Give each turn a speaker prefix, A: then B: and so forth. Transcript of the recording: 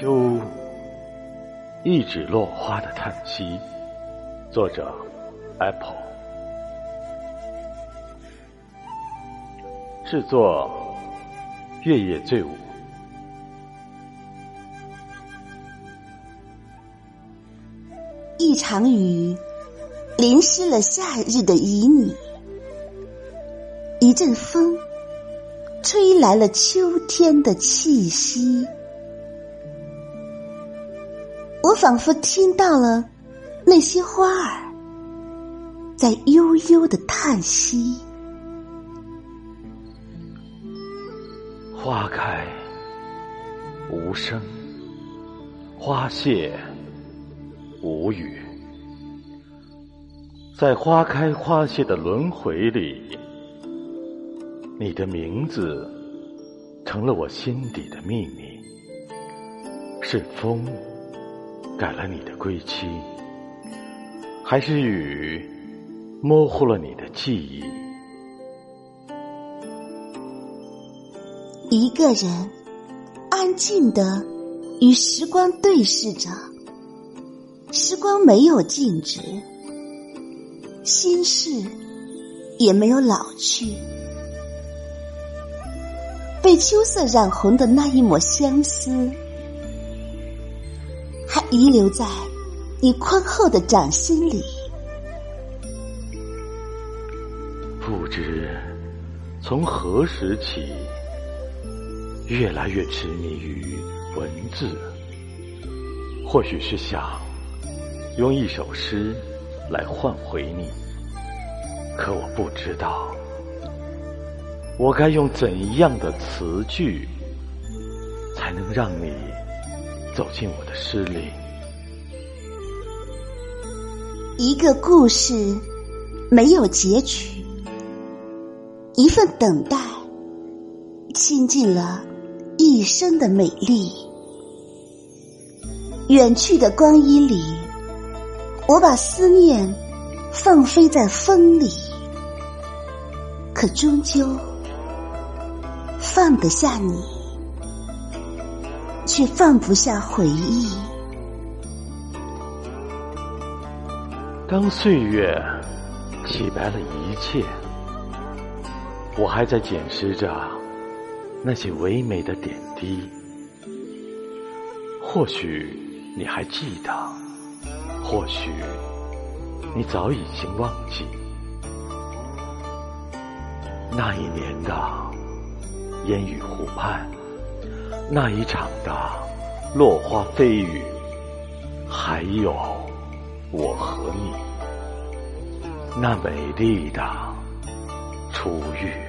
A: 秋，一指落花的叹息。作者：Apple。制作：月夜醉舞。
B: 一场雨淋湿了夏日的旖旎，一阵风吹来了秋天的气息。仿佛听到了那些花儿在悠悠的叹息。
A: 花开无声，花谢无语，在花开花谢的轮回里，你的名字成了我心底的秘密。是风。改了你的归期，还是雨模糊了你的记忆？
B: 一个人安静的与时光对视着，时光没有静止，心事也没有老去，被秋色染红的那一抹相思。遗留在你宽厚的掌心里。
A: 不知从何时起，越来越痴迷于文字。或许是想用一首诗来换回你，可我不知道我该用怎样的词句，才能让你。走进我的诗里，
B: 一个故事没有结局，一份等待倾尽了一生的美丽。远去的光阴里，我把思念放飞在风里，可终究放得下你。却放不下回忆。
A: 当岁月洗白了一切，我还在捡拾着那些唯美的点滴。或许你还记得，或许你早已经忘记，那一年的烟雨湖畔。那一场的落花飞雨，还有我和你，那美丽的初遇。